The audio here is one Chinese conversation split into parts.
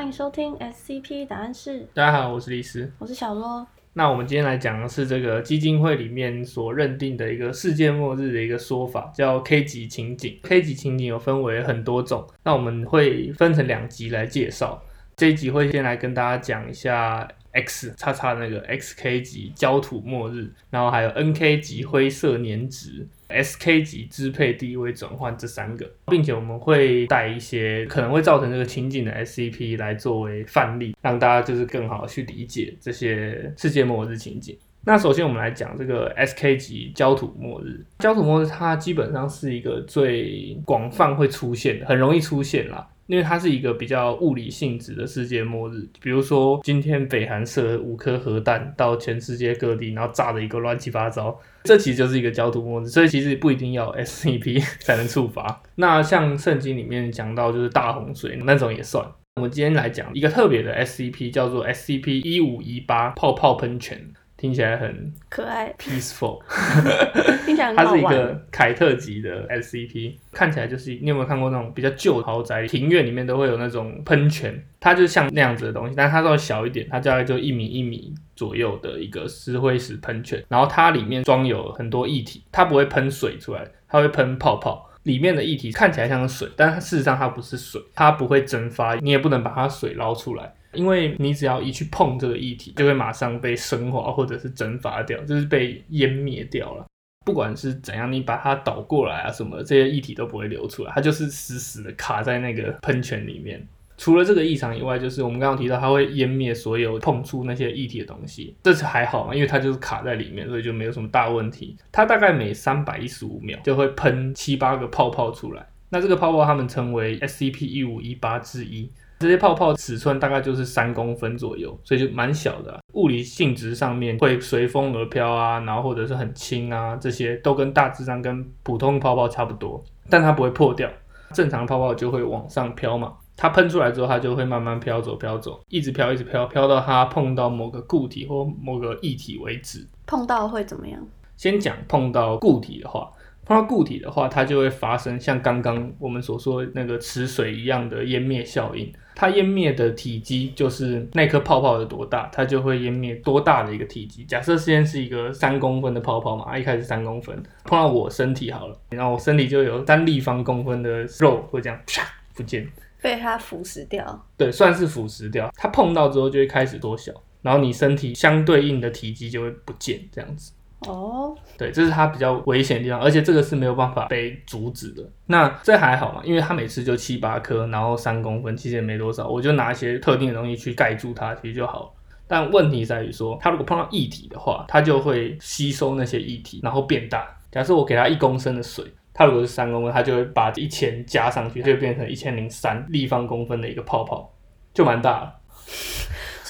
欢迎收听 SCP 答案室，大家好，我是李斯。我是小罗。那我们今天来讲的是这个基金会里面所认定的一个世界末日的一个说法，叫 K 级情景。K 级情景有分为很多种，那我们会分成两集来介绍。这一集会先来跟大家讲一下 X 叉叉那个 XK 级焦土末日，然后还有 NK 级灰色年值。SK 级支配地位转换这三个，并且我们会带一些可能会造成这个情景的 SCP 来作为范例，让大家就是更好的去理解这些世界末日情景。那首先我们来讲这个 SK 级焦土末日。焦土末日它基本上是一个最广泛会出现的，很容易出现啦。因为它是一个比较物理性质的世界末日，比如说今天北韩射五颗核弹到全世界各地，然后炸的一个乱七八糟，这其实就是一个焦土末日，所以其实不一定要 SCP 才能触发。那像圣经里面讲到就是大洪水那种也算。我们今天来讲一个特别的 SCP，叫做 SCP 一五一八泡泡喷泉。听起来很可爱，peaceful，听起来它是一个凯特级的 SCP，看起来就是你有没有看过那种比较旧豪宅庭院里面都会有那种喷泉，它就像那样子的东西，但它稍微小一点，它大概就一米一米左右的一个石灰石喷泉，然后它里面装有很多液体，它不会喷水出来，它会喷泡泡，里面的液体看起来像是水，但它事实上它不是水，它不会蒸发，你也不能把它水捞出来。因为你只要一去碰这个液体，就会马上被升华或者是蒸发掉，就是被湮灭掉了。不管是怎样，你把它倒过来啊什么，这些液体都不会流出来，它就是死死的卡在那个喷泉里面。除了这个异常以外，就是我们刚刚提到它会湮灭所有碰触那些液体的东西，这是还好嘛，因为它就是卡在里面，所以就没有什么大问题。它大概每三百一十五秒就会喷七八个泡泡出来，那这个泡泡它们称为 SCP 一五一八之一。这些泡泡尺寸大概就是三公分左右，所以就蛮小的。物理性质上面会随风而飘啊，然后或者是很轻啊，这些都跟大致上跟普通泡泡差不多，但它不会破掉。正常泡泡就会往上飘嘛，它喷出来之后，它就会慢慢飘走，飘走，一直飘，一直飘，飘到它碰到某个固体或某个液体为止。碰到会怎么样？先讲碰到固体的话。碰到固体的话，它就会发生像刚刚我们所说那个池水一样的湮灭效应。它湮灭的体积就是那颗泡泡有多大，它就会湮灭多大的一个体积。假设先是一个三公分的泡泡嘛，一开始三公分，碰到我身体好了，然后我身体就有三立方公分的肉会这样啪不见，被它腐蚀掉。对，算是腐蚀掉。它碰到之后就会开始缩小，然后你身体相对应的体积就会不见，这样子。哦，对，这是它比较危险的地方，而且这个是没有办法被阻止的。那这还好嘛，因为它每次就七八颗，然后三公分，其实也没多少，我就拿一些特定的东西去盖住它，其实就好了。但问题在于说，它如果碰到液体的话，它就会吸收那些液体，然后变大。假设我给它一公升的水，它如果是三公分，它就会把一千加上去，它就变成一千零三立方公分的一个泡泡，就蛮大了。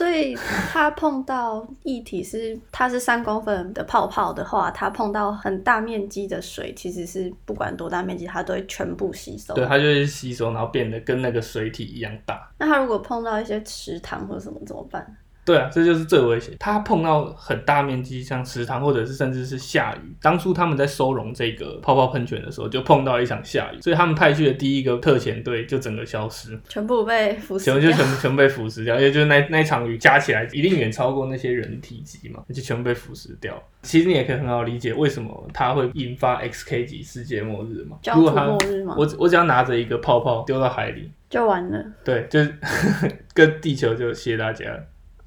所以它碰到液体是它是三公分的泡泡的话，它碰到很大面积的水，其实是不管多大面积，它都会全部吸收。对，它就会吸收，然后变得跟那个水体一样大。那它如果碰到一些池塘或者什么怎么办？对啊，这就是最危险。它碰到很大面积，像池塘或者是甚至是下雨。当初他们在收容这个泡泡喷泉的时候，就碰到一场下雨，所以他们派去的第一个特遣队就整个消失，全部被腐蚀，全部就全部全部被腐蚀掉。因为就是那那场雨加起来一定远超过那些人体积嘛，就全部被腐蚀掉。其实你也可以很好理解为什么它会引发 XK 级世界末日嘛。如果末日嘛？我我只要拿着一个泡泡丢到海里就完了。对，就是 跟地球就谢大家。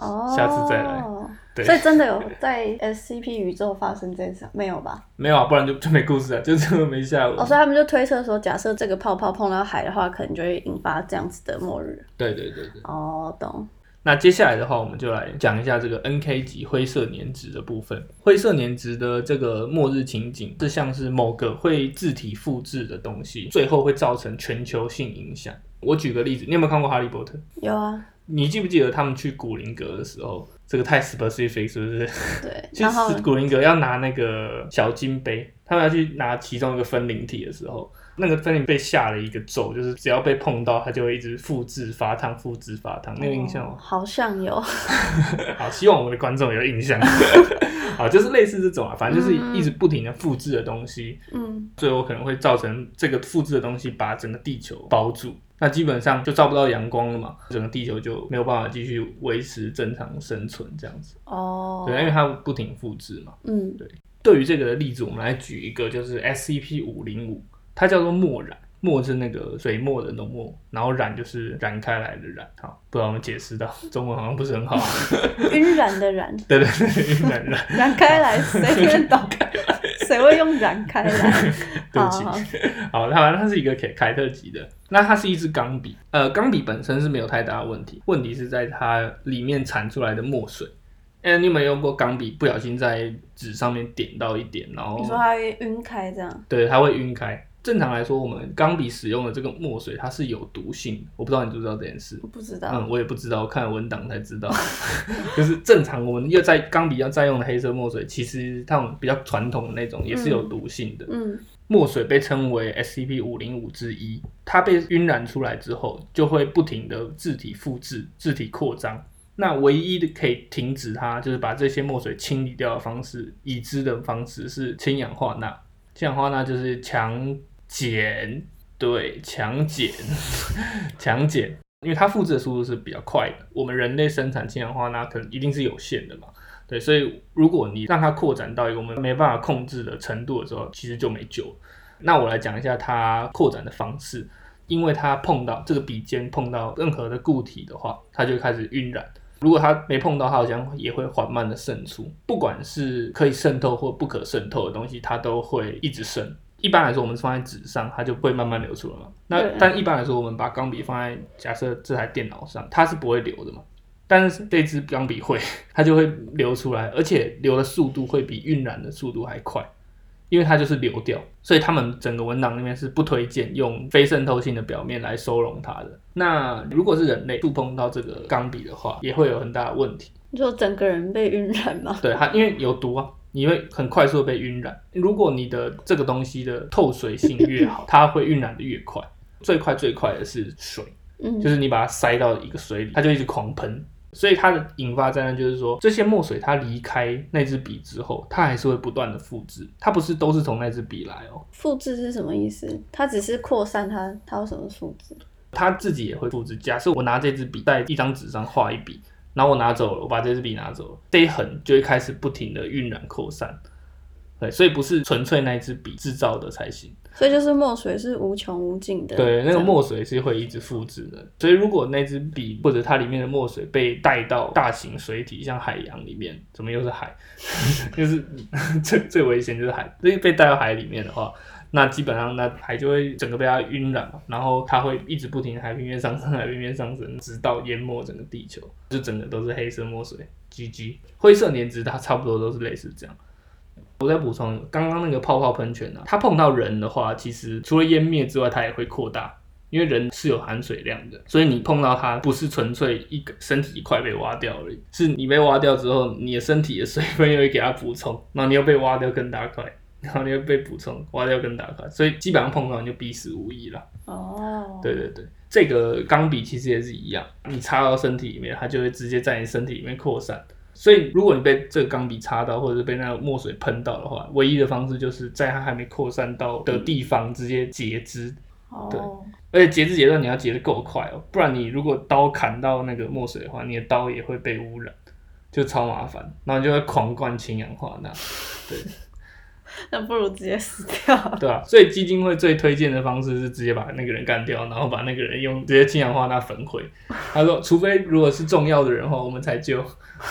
哦，下次再来。对，所以真的有在 SCP 宇宙发生这事？没有吧？没有啊，不然就就没故事了，就这么没下文。哦，所以他们就推测说，假设这个泡泡碰到海的话，可能就会引发这样子的末日。对对对对。哦，懂。那接下来的话，我们就来讲一下这个 NK 级灰色年值的部分。灰色年值的这个末日情景，是像是某个会自体复制的东西，最后会造成全球性影响。我举个例子，你有没有看过《哈利波特》？有啊。你记不记得他们去古灵阁的时候，这个太 specific 是不是？对。去古灵阁要拿那个小金杯，他们要去拿其中一个分灵体的时候，那个森林被下了一个咒，就是只要被碰到，它就会一直复制发烫，复制发烫。你有印象吗？好像有。好，希望我们的观众有印象。好，就是类似这种啊，反正就是一直不停的复制的东西，嗯，最后可能会造成这个复制的东西把整个地球包住，那基本上就照不到阳光了嘛，整个地球就没有办法继续维持正常生存这样子。哦，对，因为它不停复制嘛。嗯，对。对于这个的例子，我们来举一个，就是 SCP 五零五，它叫做墨染。墨是那个水墨的浓墨，然后染就是染开来的染。好，不知道我们解释到中文好像不是很好。晕染的染。对对对，晕染染。染开来，谁能懂？谁会用染开来？对不起。好，它它是一个凯凯特级的，那它是一支钢笔。呃，钢笔本身是没有太大的问题，问题是在它里面产出来的墨水。哎，你有没有用过钢笔不小心在纸上面点到一点，然后你说它会晕开这样？对，它会晕开。正常来说，我们钢笔使用的这个墨水，它是有毒性。我不知道你知不知道这件事？我不知道。嗯，我也不知道，看文档才知道。就是正常我们要在钢笔要再用的黑色墨水，其实它比较传统的那种也是有毒性的。嗯。墨水被称为 SCP 五零五之一，它被晕染出来之后，就会不停的字体复制、字体扩张。那唯一的可以停止它，就是把这些墨水清理掉的方式，已知的方式是氢氧化钠。氢氧化钠就是强。减对强减 强减，因为它复制的速度是比较快的。我们人类生产氢氧化钠可能一定是有限的嘛，对，所以如果你让它扩展到一个我们没办法控制的程度的时候，其实就没救。那我来讲一下它扩展的方式，因为它碰到这个笔尖碰到任何的固体的话，它就开始晕染。如果它没碰到，它好像也会缓慢的渗出。不管是可以渗透或不可渗透的东西，它都会一直渗。一般来说，我们放在纸上，它就不会慢慢流出了嘛。那但一般来说，我们把钢笔放在假设这台电脑上，它是不会流的嘛。但是这支钢笔会，它就会流出来，而且流的速度会比晕染的速度还快，因为它就是流掉。所以他们整个文档里面是不推荐用非渗透性的表面来收容它的。那如果是人类触碰到这个钢笔的话，也会有很大的问题，就整个人被晕染吗？对，它因为有毒啊。你会很快速的被晕染。如果你的这个东西的透水性越好，它会晕染的越快。最快最快的是水，嗯，就是你把它塞到一个水里，它就一直狂喷。所以它的引发灾难就是说，这些墨水它离开那支笔之后，它还是会不断的复制。它不是都是从那支笔来哦。复制是什么意思？它只是扩散，它它有什么复制？它自己也会复制。假设我拿这支笔在一张纸上画一笔。然后我拿走了，我把这支笔拿走了，这一横就会开始不停的晕染扩散，对，所以不是纯粹那一支笔制造的才行。所以就是墨水是无穷无尽的。对，那个墨水是会一直复制的。所以如果那支笔或者它里面的墨水被带到大型水体，像海洋里面，怎么又是海？就是 最最危险就是海，所以被带到海里面的话。那基本上，那海就会整个被它晕染嘛，然后它会一直不停海平面上升，海平面上升，直到淹没整个地球，就整个都是黑色墨水。GG，灰色粘质它差不多都是类似这样。我再补充，刚刚那个泡泡喷泉呢，它碰到人的话，其实除了湮灭之外，它也会扩大，因为人是有含水量的，所以你碰到它不是纯粹一个身体一块被挖掉而已，是你被挖掉之后，你的身体的水分又会给它补充，那你又被挖掉更大块。然后你会被补充，挖掉跟打卡，所以基本上碰到你就必死无疑了。哦，对对对，这个钢笔其实也是一样，你插到身体里面，它就会直接在你身体里面扩散。所以如果你被这个钢笔插到，或者是被那个墨水喷到的话，唯一的方式就是在它还没扩散到的地方直接截肢。哦，对，而且截肢截断你要截的够快哦，不然你如果刀砍到那个墨水的话，你的刀也会被污染，就超麻烦，然后就会狂灌氢氧化钠。对。那不如直接死掉。对啊，所以基金会最推荐的方式是直接把那个人干掉，然后把那个人用直接氢氧化钠焚毁。他说，除非如果是重要的人的话，我们才救；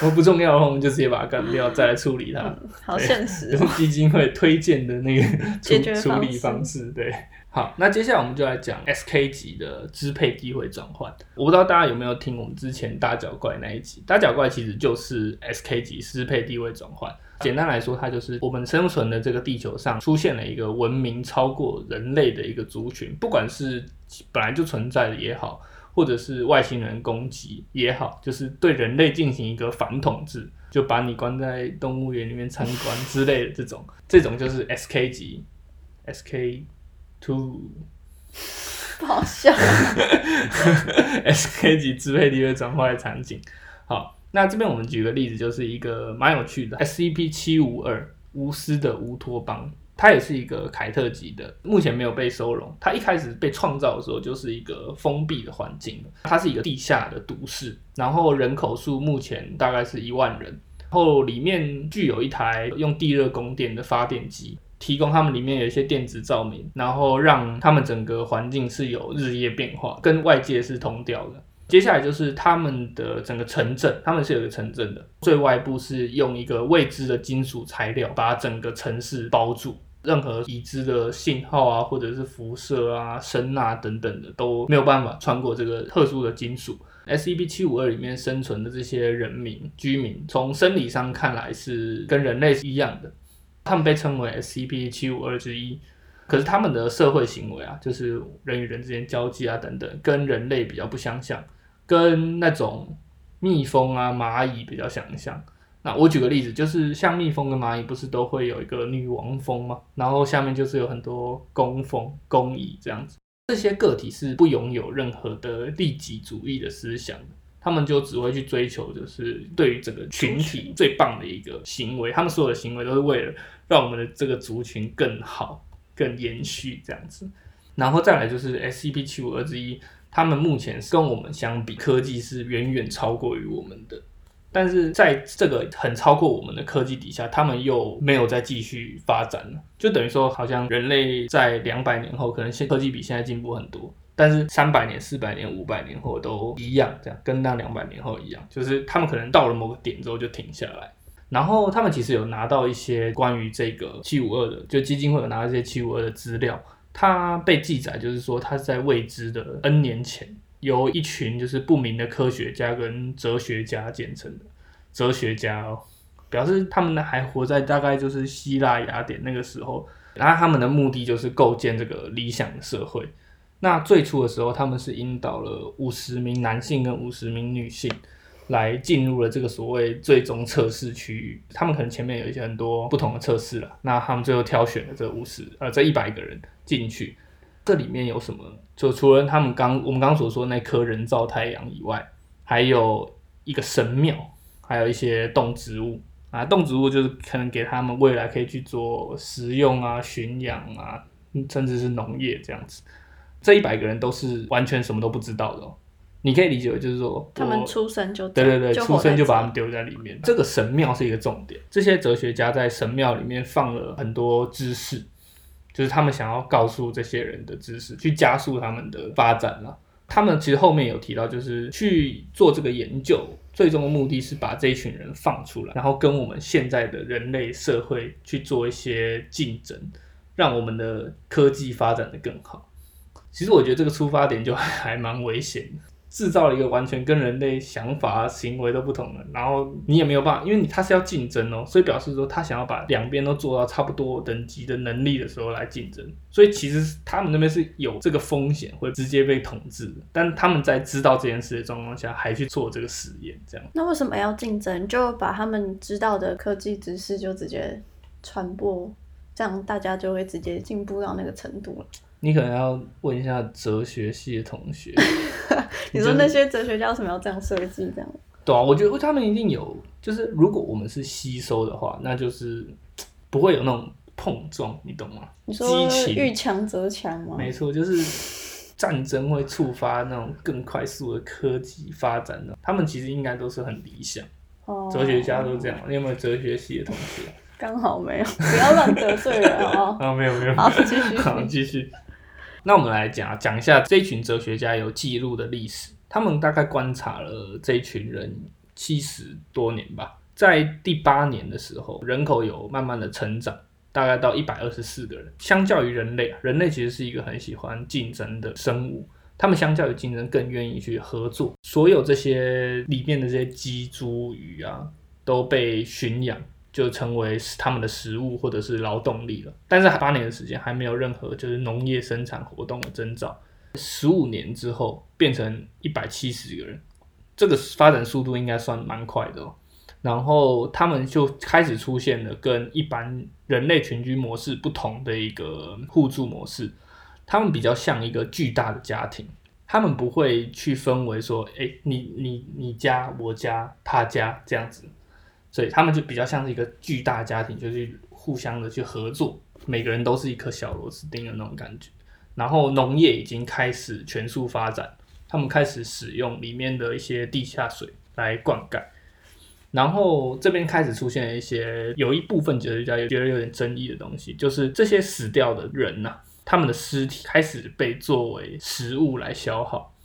如果不重要的话，我们就直接把他干掉，再来处理他。好现实。就是基金会推荐的那个处处理方式。对，好，那接下来我们就来讲 SK 级的支配地位转换。我不知道大家有没有听我们之前大脚怪那一集？大脚怪其实就是 SK 级支配地位转换。简单来说，它就是我们生存的这个地球上出现了一个文明超过人类的一个族群，不管是本来就存在的也好，或者是外星人攻击也好，就是对人类进行一个反统治，就把你关在动物园里面参观之类的这种，这种就是 S K 级，S K Two 不好笑。SK 级支配地位转换的场景。好，那这边我们举个例子，就是一个蛮有趣的 SCP 七五二无私的乌托邦，它也是一个凯特级的，目前没有被收容。它一开始被创造的时候就是一个封闭的环境，它是一个地下的都市，然后人口数目前大概是一万人，然后里面具有一台用地热供电的发电机。提供他们里面有一些电子照明，然后让他们整个环境是有日夜变化，跟外界是同调的。接下来就是他们的整个城镇，他们是有一个城镇的，最外部是用一个未知的金属材料把整个城市包住，任何已知的信号啊，或者是辐射啊、声呐等等的都没有办法穿过这个特殊的金属。SCP 七五二里面生存的这些人民居民，从生理上看来是跟人类是一样的。他们被称为 SCP 七五二之一，可是他们的社会行为啊，就是人与人之间交际啊等等，跟人类比较不相像，跟那种蜜蜂啊、蚂蚁比较相像。那我举个例子，就是像蜜蜂跟蚂蚁不是都会有一个女王蜂吗？然后下面就是有很多工蜂、工蚁这样子，这些个体是不拥有任何的利己主义的思想的。他们就只会去追求，就是对于整个群体最棒的一个行为。他们所有的行为都是为了让我们的这个族群更好、更延续这样子。然后再来就是 SCP 七五二之一，他们目前跟我们相比，科技是远远超过于我们的。但是在这个很超过我们的科技底下，他们又没有再继续发展了，就等于说，好像人类在两百年后，可能现科技比现在进步很多。但是三百年、四百年、五百年后都一样，这样跟那两百年后一样，就是他们可能到了某个点之后就停下来。然后他们其实有拿到一些关于这个七五二的，就基金会有拿到一些七五二的资料。它被记载就是说，它是在未知的 N 年前，由一群就是不明的科学家跟哲学家建成的哲学家哦，表示他们呢还活在大概就是希腊雅典那个时候。然后他们的目的就是构建这个理想的社会。那最初的时候，他们是引导了五十名男性跟五十名女性来进入了这个所谓最终测试区域。他们可能前面有一些很多不同的测试了，那他们最后挑选了这五十呃这一百个人进去。这里面有什么？就除了他们刚我们刚所说那颗人造太阳以外，还有一个神庙，还有一些动植物啊。动植物就是可能给他们未来可以去做食用啊、驯养啊，甚至是农业这样子。这一百个人都是完全什么都不知道的、哦，你可以理解为就是说，他们出生就对对对，出生就把他们丢在里面。这个神庙是一个重点，这些哲学家在神庙里面放了很多知识，就是他们想要告诉这些人的知识，去加速他们的发展了。他们其实后面有提到，就是去做这个研究，最终的目的是把这一群人放出来，然后跟我们现在的人类社会去做一些竞争，让我们的科技发展的更好。其实我觉得这个出发点就 还蛮危险的，制造了一个完全跟人类想法、行为都不同的，然后你也没有办法，因为你他是要竞争哦，所以表示说他想要把两边都做到差不多等级的能力的时候来竞争，所以其实他们那边是有这个风险会直接被统治，但他们在知道这件事的状况下还去做这个实验，这样。那为什么要竞争？就把他们知道的科技知识就直接传播，这样大家就会直接进步到那个程度了。你可能要问一下哲学系的同学，你说那些哲学家为什么要这样设计？这样对啊，我觉得他们一定有，就是如果我们是吸收的话，那就是不会有那种碰撞，你懂吗？你说遇强则强吗？没错，就是战争会触发那种更快速的科技发展的，他们其实应该都是很理想。哦哲学家都这样，你有没有哲学系的同学？刚好没有，不要乱得罪人哦。啊，没有没有，好，继续。好，继续。那我们来讲讲一下这群哲学家有记录的历史。他们大概观察了这群人七十多年吧，在第八年的时候，人口有慢慢的成长，大概到一百二十四个人。相较于人类，人类其实是一个很喜欢竞争的生物，他们相较于竞争更愿意去合作。所有这些里面的这些鸡、猪、鱼啊，都被驯养。就成为他们的食物或者是劳动力了，但是八年的时间还没有任何就是农业生产活动的征兆。十五年之后变成一百七十个人，这个发展速度应该算蛮快的哦。然后他们就开始出现了跟一般人类群居模式不同的一个互助模式。他们比较像一个巨大的家庭，他们不会去分为说，哎，你你你家我家他家这样子，所以他们就比较像是一个巨大家庭，就是互相的去合作，每个人都是一颗小螺丝钉的那种感觉。然后农业已经开始全速发展，他们开始使用里面的一些地下水来灌溉。然后这边开始出现了一些有一部分哲学家也觉得有点争议的东西，就是这些死掉的人呐，他们的尸体开始被作为食物来消耗。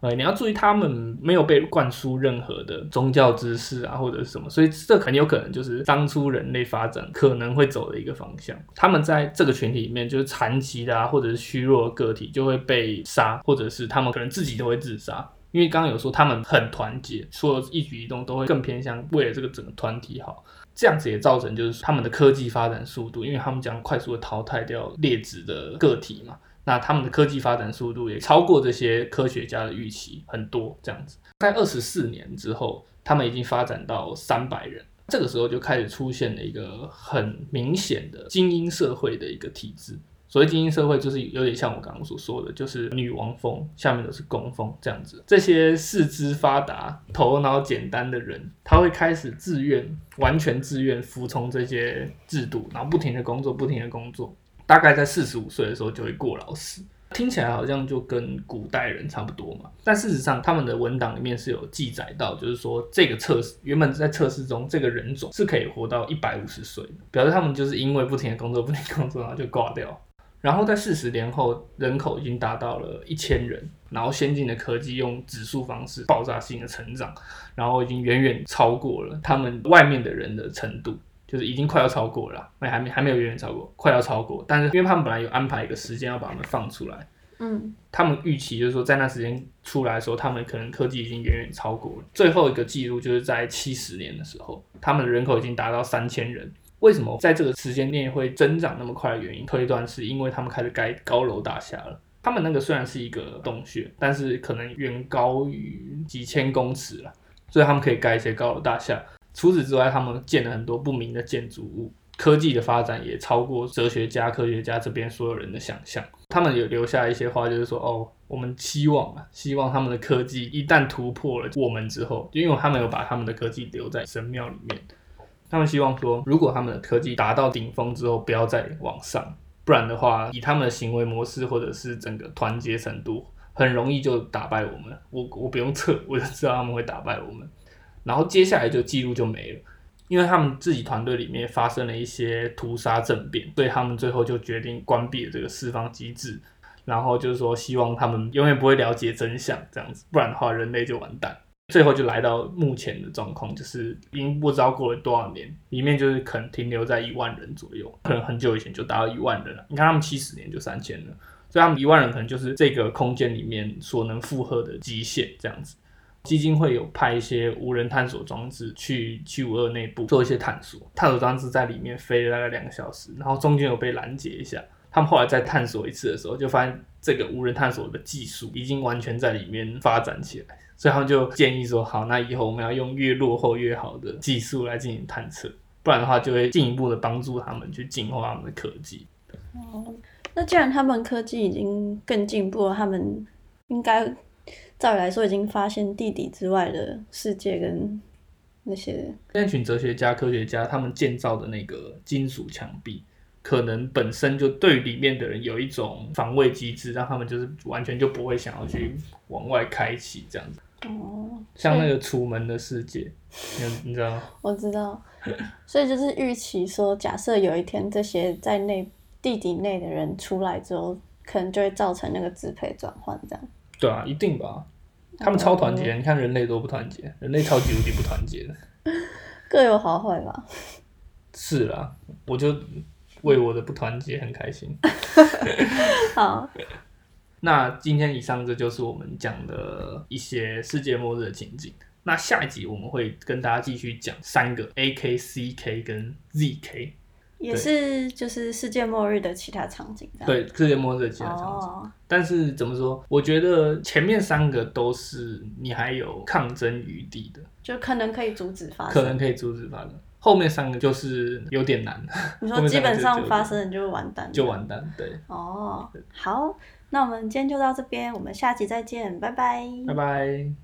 呃，你要注意，他们没有被灌输任何的宗教知识啊，或者是什么，所以这很有可能就是当初人类发展可能会走的一个方向。他们在这个群体里面，就是残疾的啊，或者是虚弱的个体就会被杀，或者是他们可能自己都会自杀。因为刚刚有说他们很团结，所有一举一动都会更偏向为了这个整个团体好，这样子也造成就是他们的科技发展速度，因为他们将快速的淘汰掉劣质的个体嘛，那他们的科技发展速度也超过这些科学家的预期很多，这样子，在二十四年之后，他们已经发展到三百人，这个时候就开始出现了一个很明显的精英社会的一个体制。所谓精英社会，就是有点像我刚刚所说的，就是女王风，下面都是工蜂这样子。这些四肢发达、头脑简单的人，他会开始自愿、完全自愿服从这些制度，然后不停的工作、不停的工作。大概在四十五岁的时候就会过劳死。听起来好像就跟古代人差不多嘛。但事实上，他们的文档里面是有记载到，就是说这个测试原本在测试中，这个人种是可以活到一百五十岁的，表示他们就是因为不停的工作、不停工作，然后就挂掉。然后在四十年后，人口已经达到了一千人，然后先进的科技用指数方式爆炸性的成长，然后已经远远超过了他们外面的人的程度，就是已经快要超过了，那还没还没有远远超过，快要超过。但是因为他们本来有安排一个时间要把他们放出来，嗯，他们预期就是说在那时间出来的时候，他们可能科技已经远远超过了。最后一个记录就是在七十年的时候，他们的人口已经达到三千人。为什么在这个时间内会增长那么快的原因，推断是因为他们开始盖高楼大厦了。他们那个虽然是一个洞穴，但是可能远高于几千公尺了，所以他们可以盖一些高楼大厦。除此之外，他们建了很多不明的建筑物。科技的发展也超过哲学家、科学家这边所有人的想象。他们有留下一些话，就是说：“哦，我们希望啊，希望他们的科技一旦突破了我们之后，因为他们有把他们的科技留在神庙里面。”他们希望说，如果他们的科技达到顶峰之后，不要再往上，不然的话，以他们的行为模式或者是整个团结程度，很容易就打败我们。我我不用测，我就知道他们会打败我们。然后接下来就记录就没了，因为他们自己团队里面发生了一些屠杀政变，所以他们最后就决定关闭了这个释放机制。然后就是说，希望他们永远不会了解真相，这样子，不然的话，人类就完蛋。最后就来到目前的状况，就是已经不知道过了多少年，里面就是可能停留在一万人左右，可能很久以前就达到一万人了。你看他们七十年就三千了，所以他们一万人可能就是这个空间里面所能负荷的极限这样子。基金会有派一些无人探索装置去七五二内部做一些探索，探索装置在里面飞了大概两个小时，然后中间有被拦截一下。他们后来再探索一次的时候，就发现这个无人探索的技术已经完全在里面发展起来。所以他们就建议说，好，那以后我们要用越落后越好的技术来进行探测，不然的话就会进一步的帮助他们去进化他们的科技。哦，那既然他们科技已经更进步了，他们应该照理来说已经发现地底之外的世界跟那些那群哲学家、科学家他们建造的那个金属墙壁。可能本身就对里面的人有一种防卫机制，让他们就是完全就不会想要去往外开启这样子。哦，像那个楚门的世界，你你知道吗？我知道。所以就是预期说，假设有一天这些在内地底内的人出来之后，可能就会造成那个支配转换这样。对啊，一定吧。他们超团结，你看人类多不团结，人类超级无敌不团结的。各有好坏吧。是啦，我就。为我的不团结很开心。好，那今天以上这就是我们讲的一些世界末日的情景。那下一集我们会跟大家继续讲三个 A K C K 跟 Z K，也是就是世界末日的其他场景。对，世界末日的其他场景。但是怎么说？我觉得前面三个都是你还有抗争余地的，就可能可以阻止发生，可能可以阻止发生。后面三个就是有点难，你说基本上发生了就完蛋，就完蛋。对，哦。好，那我们今天就到这边，我们下集再见，拜拜。拜拜。